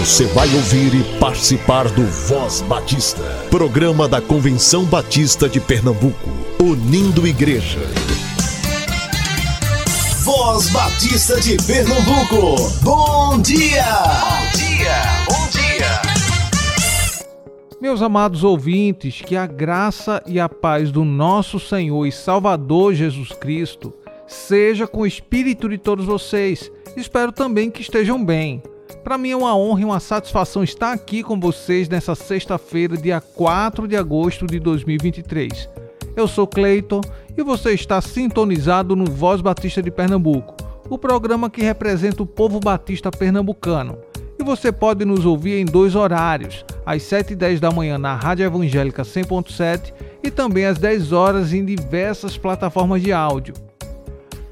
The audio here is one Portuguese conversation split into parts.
Você vai ouvir e participar do Voz Batista, programa da Convenção Batista de Pernambuco, unindo igreja. Voz Batista de Pernambuco, bom dia! Bom dia, bom dia! Meus amados ouvintes, que a graça e a paz do nosso Senhor e Salvador Jesus Cristo seja com o espírito de todos vocês. Espero também que estejam bem. Para mim é uma honra e uma satisfação estar aqui com vocês nessa sexta-feira, dia 4 de agosto de 2023. Eu sou Cleiton e você está sintonizado no Voz Batista de Pernambuco, o programa que representa o povo batista pernambucano. E você pode nos ouvir em dois horários, às 7 e 10 da manhã na Rádio Evangélica 100.7 e também às 10 horas em diversas plataformas de áudio.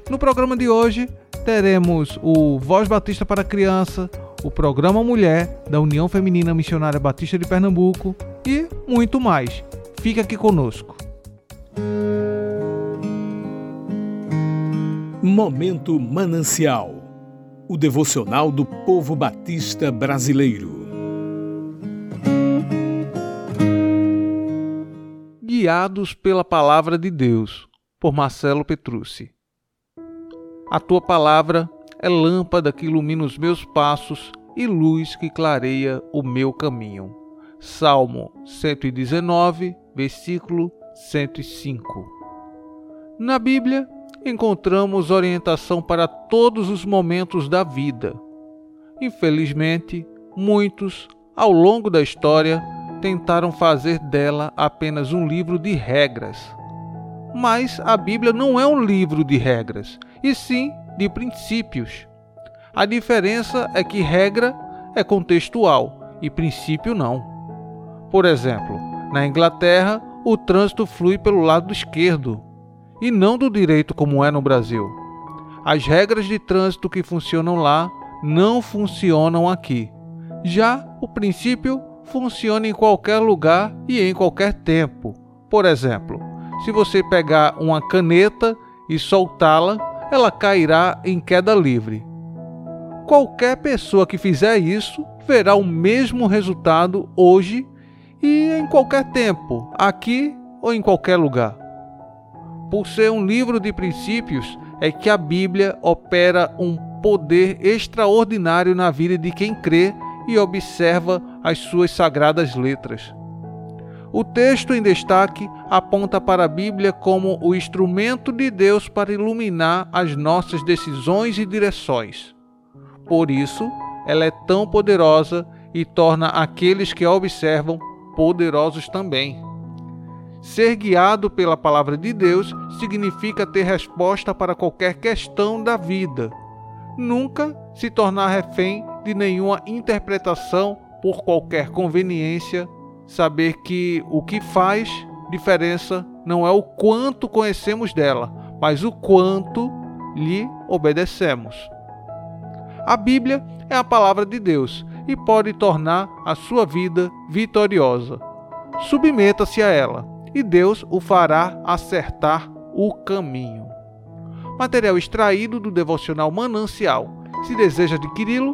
No programa de hoje, teremos o Voz Batista para Criança, o programa Mulher da União Feminina Missionária Batista de Pernambuco e muito mais. Fique aqui conosco. Momento Manancial o devocional do povo batista brasileiro. Guiados pela Palavra de Deus, por Marcelo Petrucci. A tua palavra é lâmpada que ilumina os meus passos e luz que clareia o meu caminho. Salmo 119, versículo 105. Na Bíblia, encontramos orientação para todos os momentos da vida. Infelizmente, muitos, ao longo da história, tentaram fazer dela apenas um livro de regras. Mas a Bíblia não é um livro de regras, e sim de princípios. A diferença é que regra é contextual e princípio não. Por exemplo, na Inglaterra, o trânsito flui pelo lado esquerdo e não do direito como é no Brasil. As regras de trânsito que funcionam lá não funcionam aqui. Já o princípio funciona em qualquer lugar e em qualquer tempo. Por exemplo, se você pegar uma caneta e soltá-la, ela cairá em queda livre. Qualquer pessoa que fizer isso verá o mesmo resultado hoje e em qualquer tempo, aqui ou em qualquer lugar. Por ser um livro de princípios, é que a Bíblia opera um poder extraordinário na vida de quem crê e observa as suas sagradas letras. O texto em destaque aponta para a Bíblia como o instrumento de Deus para iluminar as nossas decisões e direções. Por isso, ela é tão poderosa e torna aqueles que a observam poderosos também. Ser guiado pela palavra de Deus significa ter resposta para qualquer questão da vida. Nunca se tornar refém de nenhuma interpretação por qualquer conveniência saber que o que faz diferença não é o quanto conhecemos dela, mas o quanto lhe obedecemos. A Bíblia é a palavra de Deus e pode tornar a sua vida vitoriosa. Submeta-se a ela e Deus o fará acertar o caminho. Material extraído do devocional Manancial. Se deseja adquiri-lo,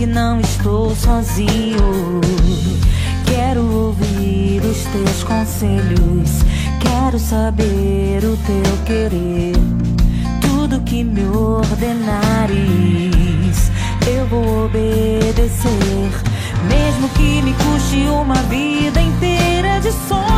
Que não estou sozinho. Quero ouvir os teus conselhos. Quero saber o teu querer. Tudo que me ordenares, eu vou obedecer. Mesmo que me custe uma vida inteira de sonhos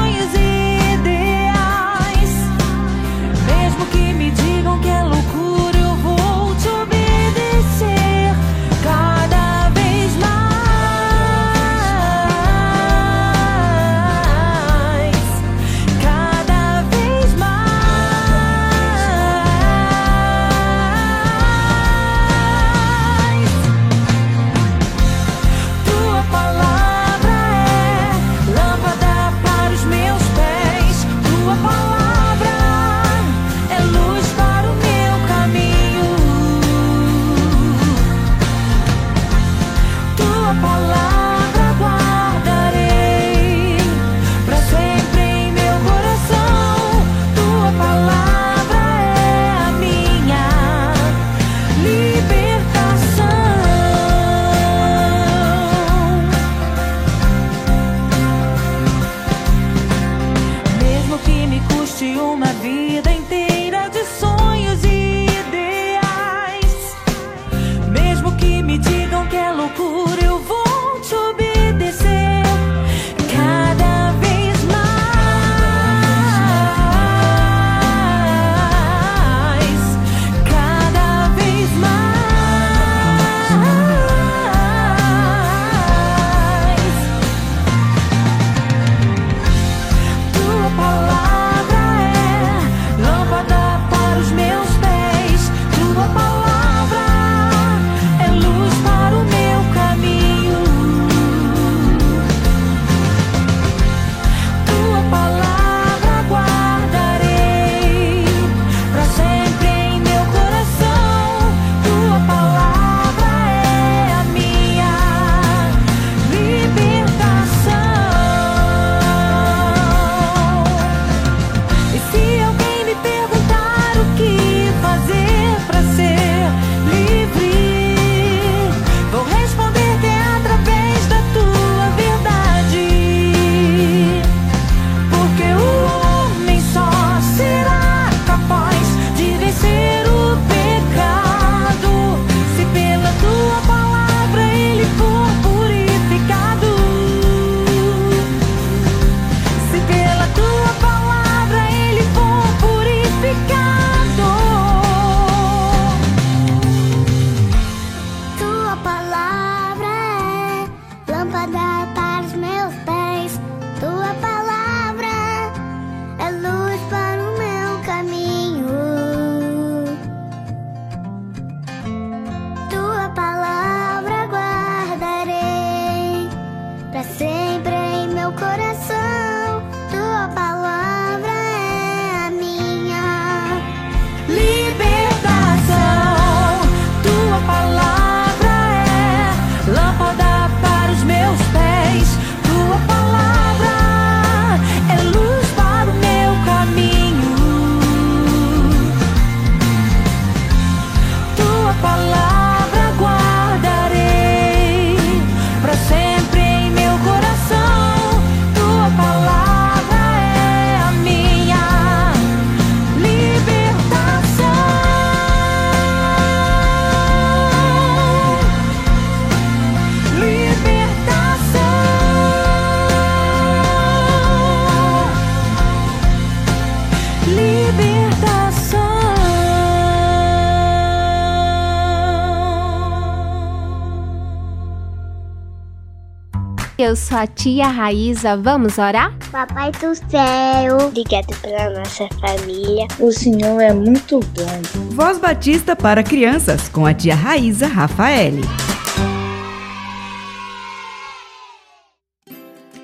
Eu sou a tia Raíza, vamos orar? Papai do céu. Obrigado pela nossa família. O Senhor é muito bom. Voz Batista para crianças com a tia Raíza Rafaele.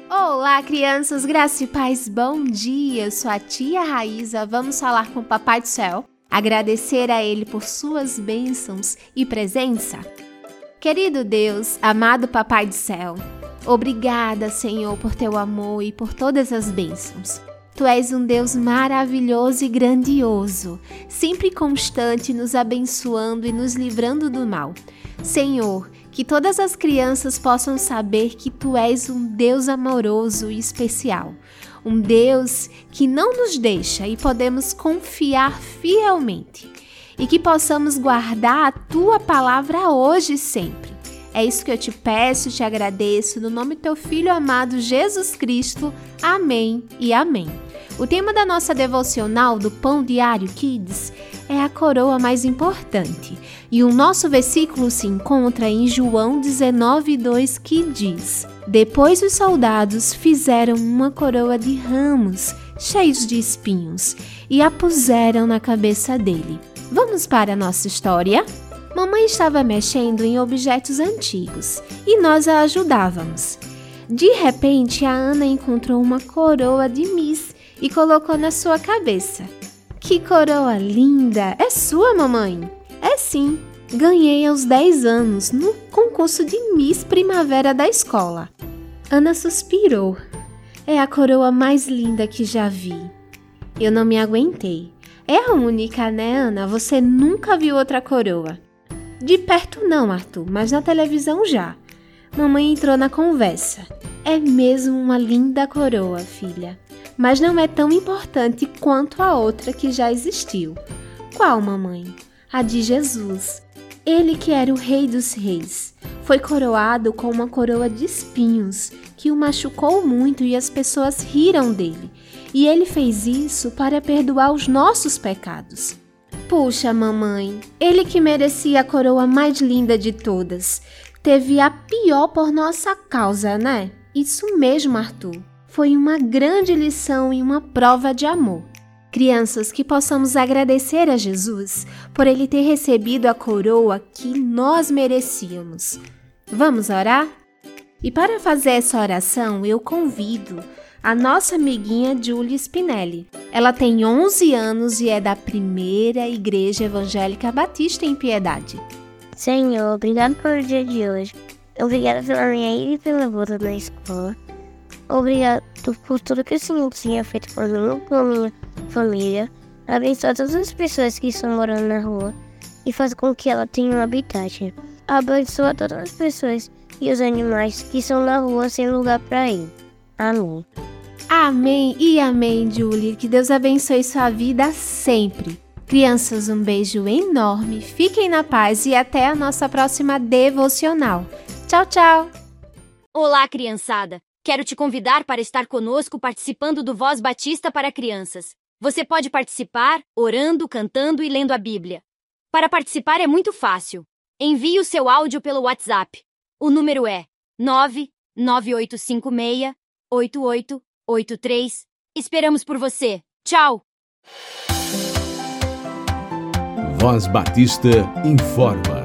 Olá, crianças, graça e paz, bom dia. Eu sou a tia Raíza, vamos falar com o Papai do Céu, agradecer a Ele por suas bênçãos e presença. Querido Deus, amado Papai do Céu, obrigada, Senhor, por teu amor e por todas as bênçãos. Tu és um Deus maravilhoso e grandioso, sempre constante, nos abençoando e nos livrando do mal. Senhor, que todas as crianças possam saber que tu és um Deus amoroso e especial. Um Deus que não nos deixa e podemos confiar fielmente. E que possamos guardar a tua palavra hoje e sempre. É isso que eu te peço e te agradeço no nome do teu filho amado Jesus Cristo. Amém e amém. O tema da nossa devocional do Pão Diário Kids é a coroa mais importante. E o nosso versículo se encontra em João 19:2 que diz: Depois os soldados fizeram uma coroa de ramos cheios de espinhos e a puseram na cabeça dele. Vamos para a nossa história? Mamãe estava mexendo em objetos antigos e nós a ajudávamos. De repente, a Ana encontrou uma coroa de Miss e colocou na sua cabeça. Que coroa linda! É sua, mamãe? É sim. Ganhei aos 10 anos no concurso de Miss Primavera da escola. Ana suspirou. É a coroa mais linda que já vi. Eu não me aguentei. É a única, né, Ana? Você nunca viu outra coroa. De perto não, Arthur, mas na televisão já. Mamãe entrou na conversa. É mesmo uma linda coroa, filha. Mas não é tão importante quanto a outra que já existiu. Qual, mamãe? A de Jesus. Ele que era o Rei dos Reis. Foi coroado com uma coroa de espinhos, que o machucou muito e as pessoas riram dele. E ele fez isso para perdoar os nossos pecados. Puxa, mamãe, ele que merecia a coroa mais linda de todas, teve a pior por nossa causa, né? Isso mesmo, Arthur. Foi uma grande lição e uma prova de amor. Crianças, que possamos agradecer a Jesus por ele ter recebido a coroa que nós merecíamos. Vamos orar? E para fazer essa oração, eu convido a nossa amiguinha Julie Spinelli. Ela tem 11 anos e é da primeira Igreja Evangélica Batista em Piedade. Senhor, obrigado pelo dia de hoje. Obrigado pela minha ida e pela volta na escola. Obrigado por tudo que o Senhor tinha feito por mim e por minha família. Abençoa todas as pessoas que estão morando na rua e faz com que ela tenha um habitat. Abençoa todas as pessoas e os animais que estão na rua sem lugar para ir. Amém. Amém e amém, Julie. Que Deus abençoe sua vida sempre. Crianças, um beijo enorme. Fiquem na paz e até a nossa próxima devocional. Tchau, tchau. Olá, criançada! Quero te convidar para estar conosco participando do Voz Batista para Crianças. Você pode participar orando, cantando e lendo a Bíblia. Para participar é muito fácil. Envie o seu áudio pelo WhatsApp. O número é 9856 8883. Esperamos por você. Tchau! Voz Batista informa.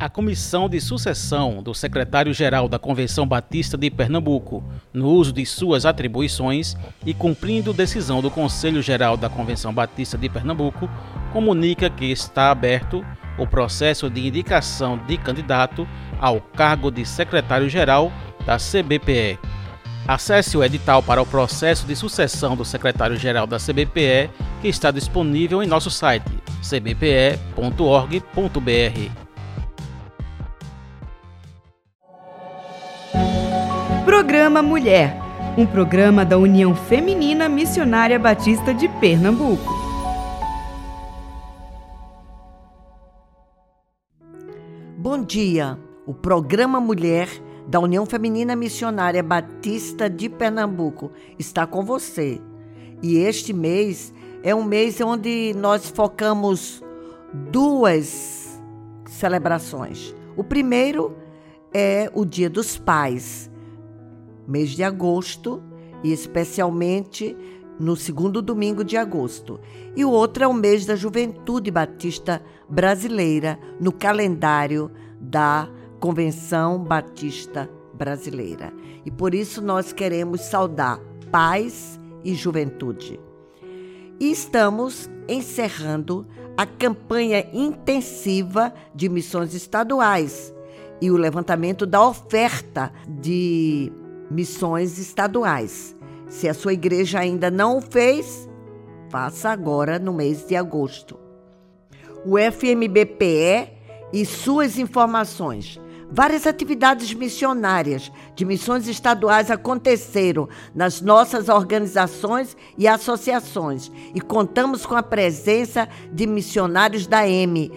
A comissão de sucessão do secretário-geral da Convenção Batista de Pernambuco, no uso de suas atribuições e cumprindo decisão do Conselho Geral da Convenção Batista de Pernambuco, comunica que está aberto o processo de indicação de candidato ao cargo de secretário-geral da CBPE. Acesse o edital para o processo de sucessão do secretário-geral da CBPE, que está disponível em nosso site cbpe.org.br. Programa Mulher, um programa da União Feminina Missionária Batista de Pernambuco. Bom dia. O programa Mulher da União Feminina Missionária Batista de Pernambuco está com você. E este mês é um mês onde nós focamos duas celebrações. O primeiro é o Dia dos Pais mês de agosto e especialmente no segundo domingo de agosto. E o outro é o mês da Juventude Batista Brasileira, no calendário da Convenção Batista Brasileira. E por isso nós queremos saudar paz e juventude. E estamos encerrando a campanha intensiva de missões estaduais e o levantamento da oferta de missões estaduais. Se a sua igreja ainda não o fez, faça agora no mês de agosto. O FMBPE e suas informações. Várias atividades missionárias de missões estaduais aconteceram nas nossas organizações e associações e contamos com a presença de missionários da M,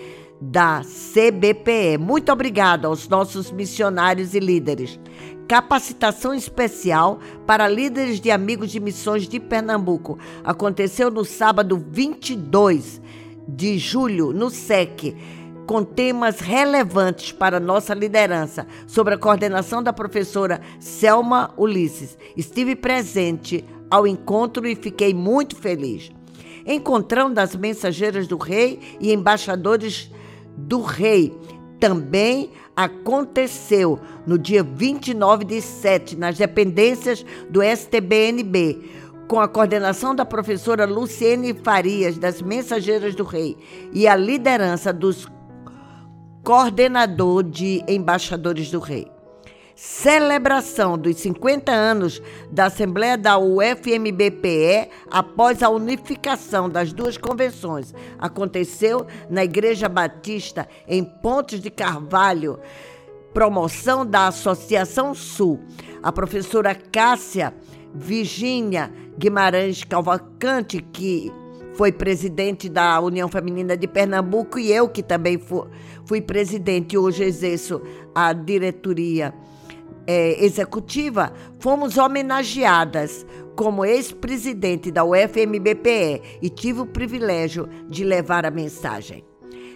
da CBPE. Muito obrigada aos nossos missionários e líderes capacitação especial para líderes de amigos de missões de Pernambuco. Aconteceu no sábado 22 de julho, no SEC, com temas relevantes para nossa liderança, sob a coordenação da professora Selma Ulisses. Estive presente ao encontro e fiquei muito feliz. Encontrão das mensageiras do rei e embaixadores do rei. Também aconteceu no dia 29 de 7, nas dependências do STBNB, com a coordenação da professora Luciene Farias, das Mensageiras do Rei, e a liderança dos coordenador de embaixadores do Rei celebração dos 50 anos da Assembleia da UFMBPE após a unificação das duas convenções. Aconteceu na Igreja Batista, em Pontes de Carvalho, promoção da Associação Sul. A professora Cássia Virgínia Guimarães Calvacante, que foi presidente da União Feminina de Pernambuco, e eu, que também fui, fui presidente, hoje exerço a diretoria é, executiva, fomos homenageadas como ex-presidente da UFMBPE e tive o privilégio de levar a mensagem.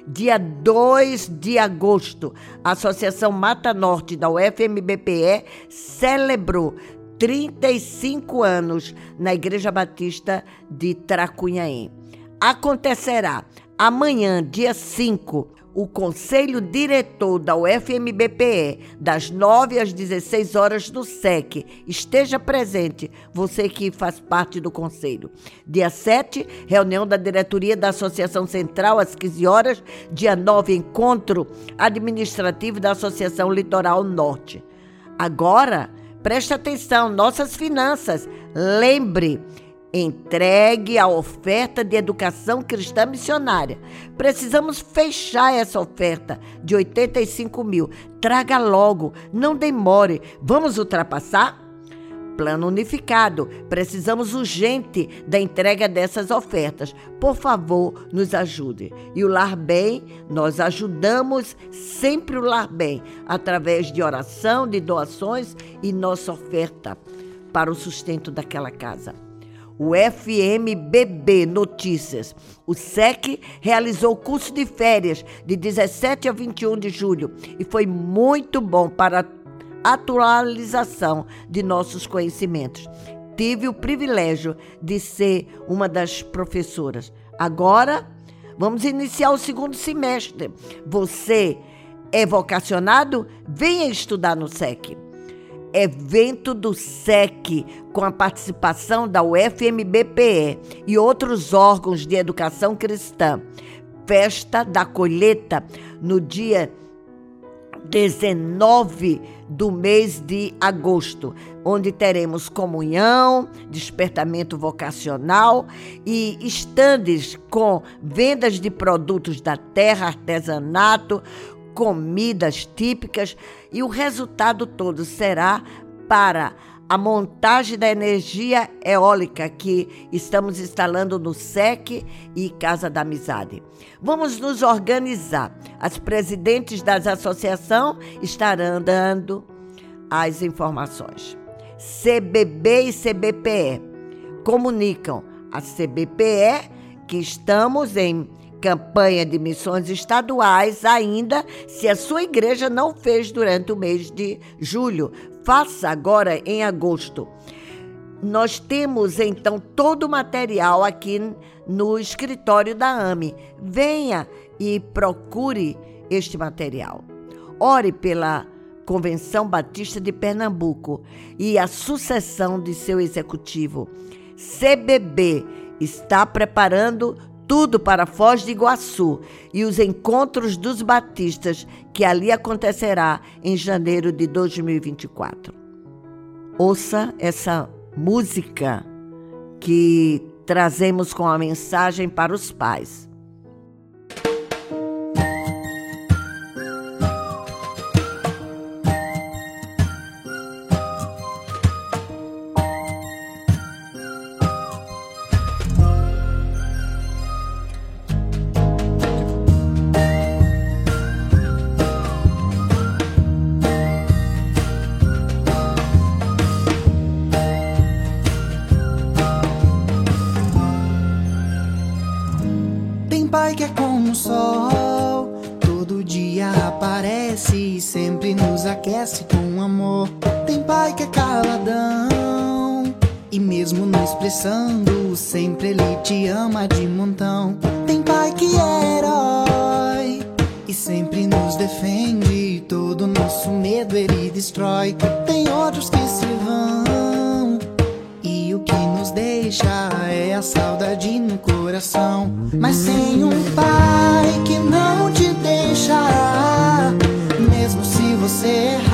Dia 2 de agosto, a Associação Mata Norte da UFMBPE celebrou 35 anos na Igreja Batista de Tracunhaém. Acontecerá amanhã, dia 5, o Conselho Diretor da UFMBPE, das 9 às 16 horas do SEC. Esteja presente, você que faz parte do Conselho. Dia 7, reunião da diretoria da Associação Central, às 15 horas. Dia 9, encontro administrativo da Associação Litoral Norte. Agora, preste atenção, nossas finanças. Lembre, Entregue a oferta de educação cristã missionária. Precisamos fechar essa oferta de 85 mil. Traga logo, não demore. Vamos ultrapassar? Plano unificado. Precisamos urgente da entrega dessas ofertas. Por favor, nos ajude. E o Lar Bem, nós ajudamos sempre o Lar Bem através de oração, de doações e nossa oferta para o sustento daquela casa. O FMBB Notícias. O SEC realizou o curso de férias de 17 a 21 de julho e foi muito bom para a atualização de nossos conhecimentos. Tive o privilégio de ser uma das professoras. Agora, vamos iniciar o segundo semestre. Você é vocacionado? Venha estudar no SEC evento do SEC, com a participação da UFMBPE e outros órgãos de educação cristã. Festa da colheita no dia 19 do mês de agosto, onde teremos comunhão, despertamento vocacional e estandes com vendas de produtos da terra, artesanato, comidas típicas e o resultado todo será para a montagem da energia eólica que estamos instalando no SEC e Casa da Amizade. Vamos nos organizar. As presidentes das associações estarão dando as informações. CBB e CBPE comunicam a CBPE que estamos em campanha de missões estaduais ainda se a sua igreja não fez durante o mês de julho. Faça agora em agosto. Nós temos então todo o material aqui no escritório da AME. Venha e procure este material. Ore pela Convenção Batista de Pernambuco e a sucessão de seu executivo. CBB está preparando tudo para Foz de Iguaçu e os encontros dos batistas que ali acontecerá em janeiro de 2024. Ouça essa música que trazemos com a mensagem para os pais. Aquece com amor. Tem pai que é caladão. E mesmo não expressando, sempre ele te ama de montão. Tem pai que é herói e sempre nos defende. Todo nosso medo ele destrói. Tem outros que se vão. E o que nos deixa é a saudade no coração. Mas tem um pai que não te deixará mesmo se você errar.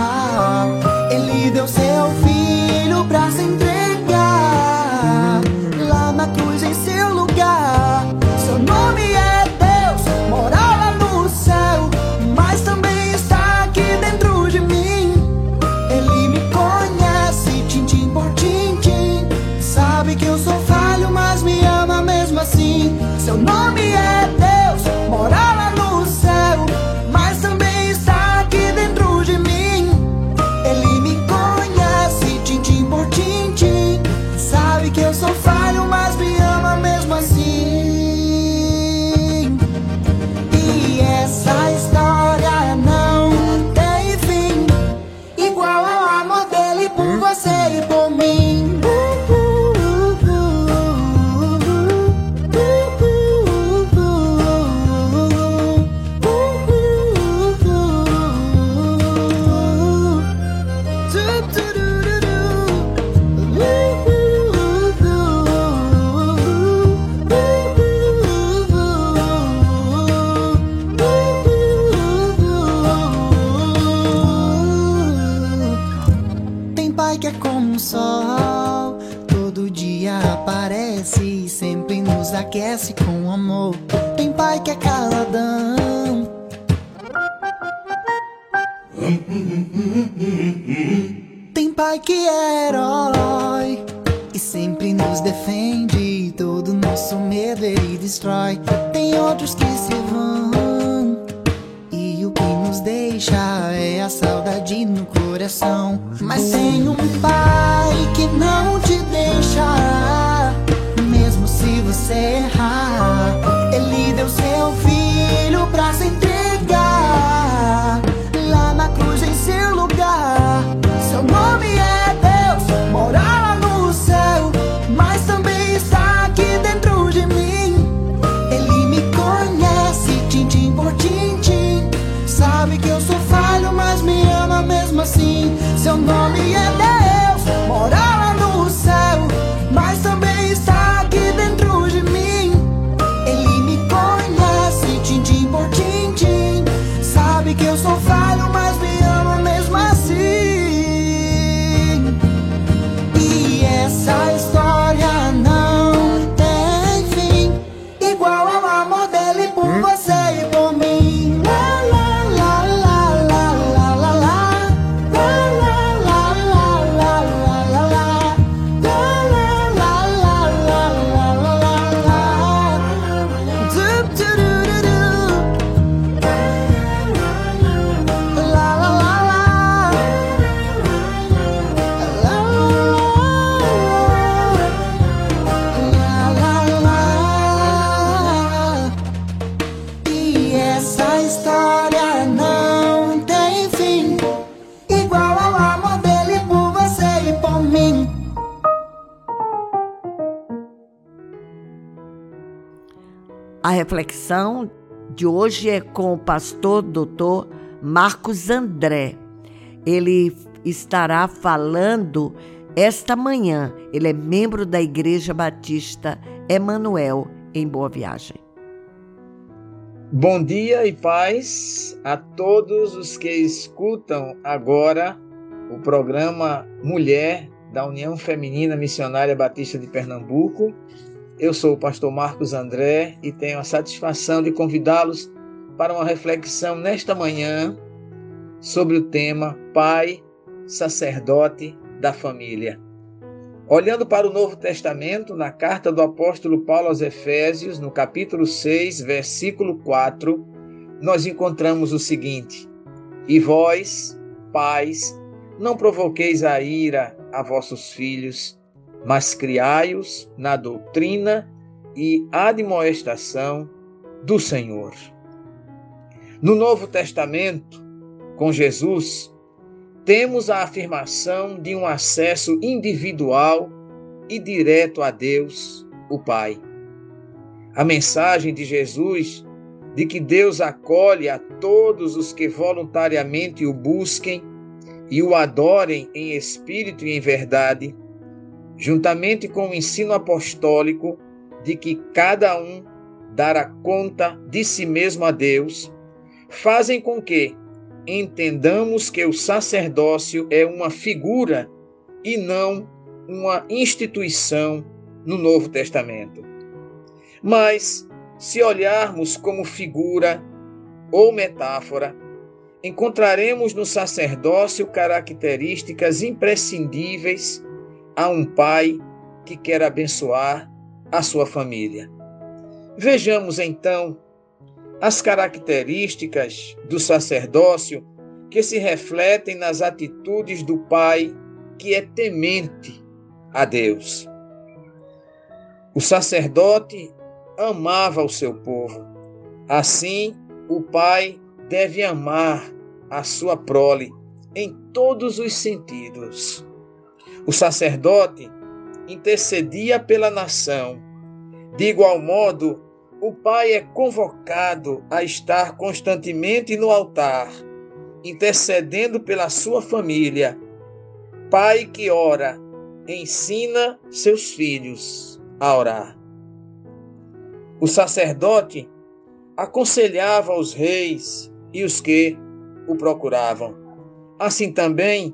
Reflexão de hoje é com o pastor doutor Marcos André. Ele estará falando esta manhã. Ele é membro da Igreja Batista Emanuel, em Boa Viagem. Bom dia e paz a todos os que escutam agora o programa Mulher da União Feminina Missionária Batista de Pernambuco. Eu sou o pastor Marcos André e tenho a satisfação de convidá-los para uma reflexão nesta manhã sobre o tema Pai, Sacerdote da Família. Olhando para o Novo Testamento, na carta do apóstolo Paulo aos Efésios, no capítulo 6, versículo 4, nós encontramos o seguinte: E vós, pais, não provoqueis a ira a vossos filhos, mas criai-os na doutrina e admoestação do Senhor. No Novo Testamento, com Jesus, temos a afirmação de um acesso individual e direto a Deus, o Pai. A mensagem de Jesus de que Deus acolhe a todos os que voluntariamente o busquem e o adorem em espírito e em verdade, juntamente com o ensino apostólico de que cada um dará conta de si mesmo a Deus, fazem com que entendamos que o sacerdócio é uma figura e não uma instituição no Novo Testamento. Mas, se olharmos como figura ou metáfora, encontraremos no sacerdócio características imprescindíveis a um pai que quer abençoar a sua família. Vejamos então as características do sacerdócio que se refletem nas atitudes do pai que é temente a Deus. O sacerdote amava o seu povo. Assim, o pai deve amar a sua prole em todos os sentidos. O sacerdote intercedia pela nação. De igual modo, o pai é convocado a estar constantemente no altar, intercedendo pela sua família. Pai que ora, ensina seus filhos a orar. O sacerdote aconselhava os reis e os que o procuravam. Assim também,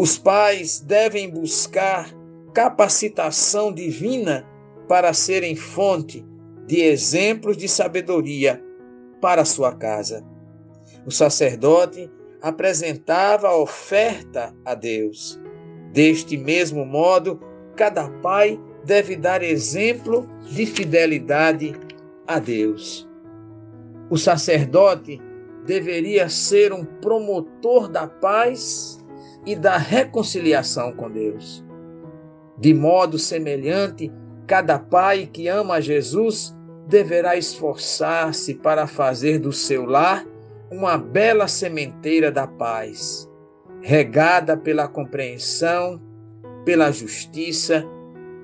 os pais devem buscar capacitação divina para serem fonte de exemplos de sabedoria para sua casa. O sacerdote apresentava a oferta a Deus. Deste mesmo modo, cada pai deve dar exemplo de fidelidade a Deus. O sacerdote deveria ser um promotor da paz e da reconciliação com Deus. De modo semelhante, Cada pai que ama Jesus deverá esforçar-se para fazer do seu lar uma bela sementeira da paz, regada pela compreensão, pela justiça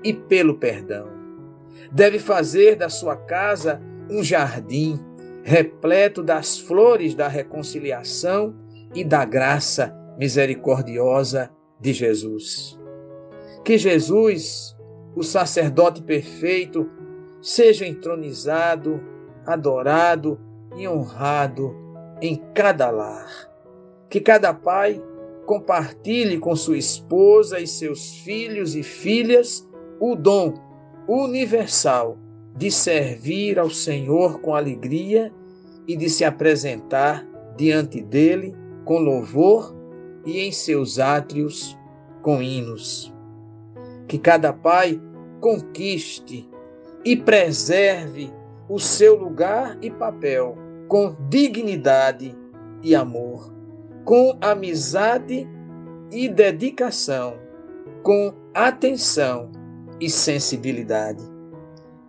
e pelo perdão. Deve fazer da sua casa um jardim repleto das flores da reconciliação e da graça misericordiosa de Jesus. Que Jesus, o sacerdote perfeito, seja entronizado, adorado e honrado em cada lar. Que cada pai compartilhe com sua esposa e seus filhos e filhas o dom universal de servir ao Senhor com alegria e de se apresentar diante dele com louvor e em seus átrios com hinos. Que cada pai conquiste e preserve o seu lugar e papel com dignidade e amor, com amizade e dedicação, com atenção e sensibilidade.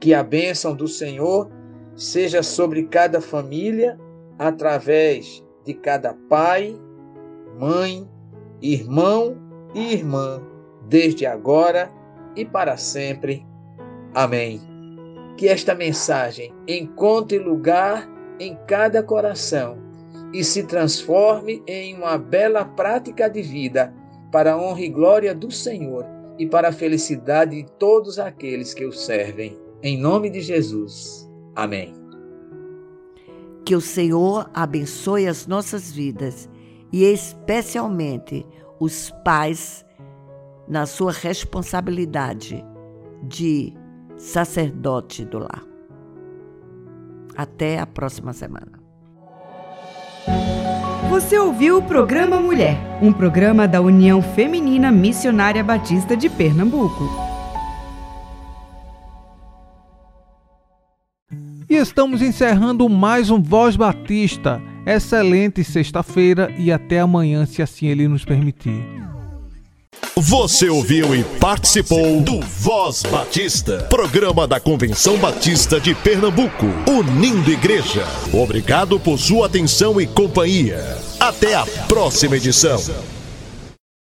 Que a bênção do Senhor seja sobre cada família, através de cada pai, mãe, irmão e irmã, desde agora e para sempre. Amém que esta mensagem encontre lugar em cada coração e se transforme em uma bela prática de vida para a honra e glória do Senhor e para a felicidade de todos aqueles que o servem. Em nome de Jesus. Amém. Que o Senhor abençoe as nossas vidas e especialmente os pais na sua responsabilidade de sacerdote do lar. Até a próxima semana. Você ouviu o programa Mulher, um programa da União Feminina Missionária Batista de Pernambuco. E estamos encerrando mais um Voz Batista. Excelente sexta-feira e até amanhã, se assim ele nos permitir. Você ouviu e participou do Voz Batista, programa da Convenção Batista de Pernambuco, unindo igreja. Obrigado por sua atenção e companhia. Até a próxima edição.